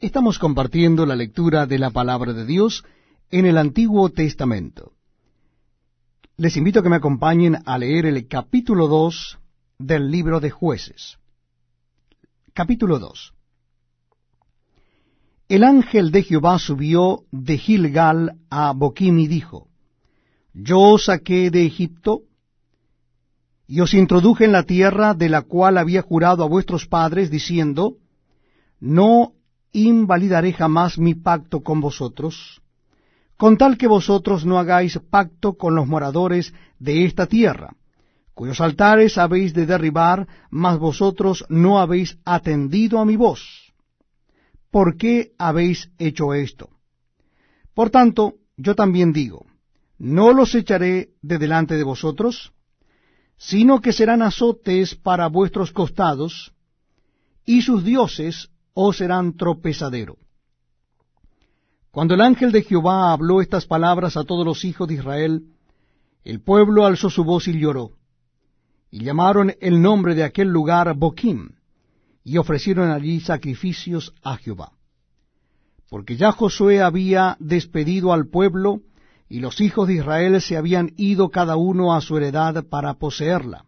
Estamos compartiendo la lectura de la palabra de Dios en el Antiguo Testamento. Les invito a que me acompañen a leer el capítulo 2 del libro de jueces. Capítulo 2. El ángel de Jehová subió de Gilgal a Boquim y dijo, Yo os saqué de Egipto y os introduje en la tierra de la cual había jurado a vuestros padres, diciendo, No invalidaré jamás mi pacto con vosotros, con tal que vosotros no hagáis pacto con los moradores de esta tierra, cuyos altares habéis de derribar, mas vosotros no habéis atendido a mi voz. ¿Por qué habéis hecho esto? Por tanto, yo también digo, no los echaré de delante de vosotros, sino que serán azotes para vuestros costados, y sus dioses os serán tropezadero. Cuando el ángel de Jehová habló estas palabras a todos los hijos de Israel, el pueblo alzó su voz y lloró, y llamaron el nombre de aquel lugar Boquim, y ofrecieron allí sacrificios a Jehová. Porque ya Josué había despedido al pueblo, y los hijos de Israel se habían ido cada uno a su heredad para poseerla.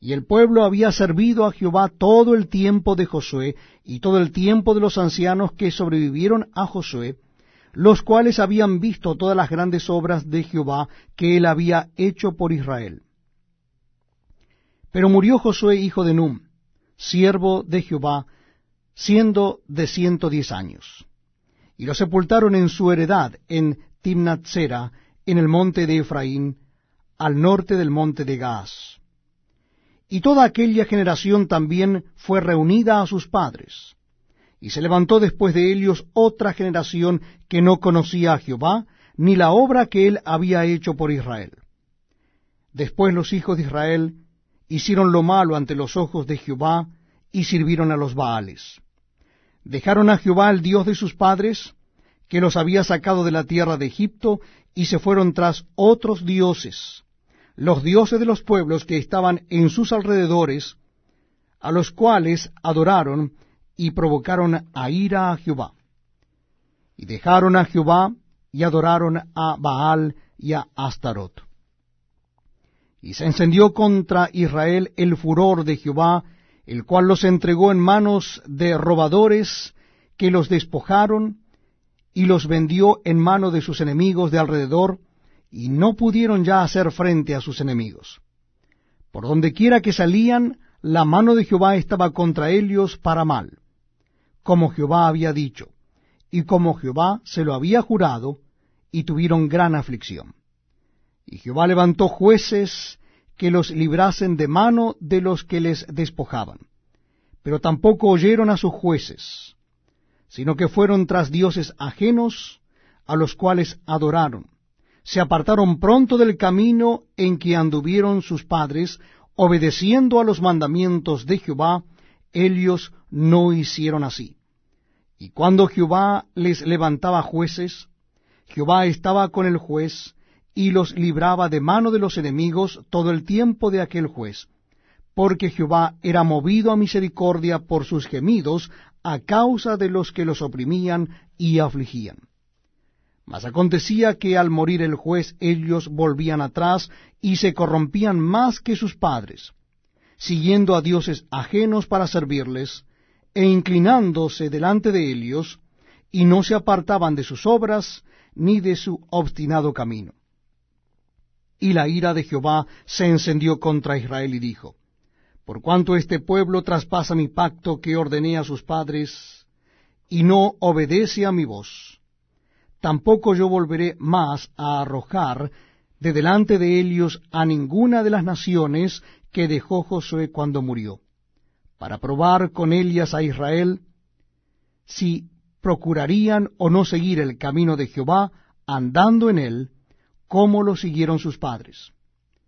Y el pueblo había servido a Jehová todo el tiempo de Josué y todo el tiempo de los ancianos que sobrevivieron a Josué, los cuales habían visto todas las grandes obras de Jehová que él había hecho por Israel. Pero murió Josué hijo de Num, siervo de Jehová, siendo de ciento diez años. Y lo sepultaron en su heredad en Timnatsera, en el monte de Efraín, al norte del monte de Gaas. Y toda aquella generación también fue reunida a sus padres. Y se levantó después de ellos otra generación que no conocía a Jehová, ni la obra que él había hecho por Israel. Después los hijos de Israel hicieron lo malo ante los ojos de Jehová y sirvieron a los Baales. Dejaron a Jehová el Dios de sus padres, que los había sacado de la tierra de Egipto, y se fueron tras otros dioses, los dioses de los pueblos que estaban en sus alrededores, a los cuales adoraron y provocaron a ira a Jehová. Y dejaron a Jehová y adoraron a Baal y a Astarot. Y se encendió contra Israel el furor de Jehová, el cual los entregó en manos de robadores que los despojaron y los vendió en mano de sus enemigos de alrededor, y no pudieron ya hacer frente a sus enemigos. Por donde quiera que salían, la mano de Jehová estaba contra ellos para mal, como Jehová había dicho, y como Jehová se lo había jurado, y tuvieron gran aflicción. Y Jehová levantó jueces que los librasen de mano de los que les despojaban. Pero tampoco oyeron a sus jueces, sino que fueron tras dioses ajenos, a los cuales adoraron se apartaron pronto del camino en que anduvieron sus padres, obedeciendo a los mandamientos de Jehová, ellos no hicieron así. Y cuando Jehová les levantaba jueces, Jehová estaba con el juez, y los libraba de mano de los enemigos todo el tiempo de aquel juez, porque Jehová era movido a misericordia por sus gemidos a causa de los que los oprimían y afligían. Mas acontecía que al morir el juez ellos volvían atrás y se corrompían más que sus padres, siguiendo a dioses ajenos para servirles, e inclinándose delante de ellos, y no se apartaban de sus obras ni de su obstinado camino. Y la ira de Jehová se encendió contra Israel y dijo, Por cuanto este pueblo traspasa mi pacto que ordené a sus padres, y no obedece a mi voz, tampoco yo volveré más a arrojar de delante de ellos a ninguna de las naciones que dejó Josué cuando murió, para probar con ellas a Israel si procurarían o no seguir el camino de Jehová andando en él, como lo siguieron sus padres.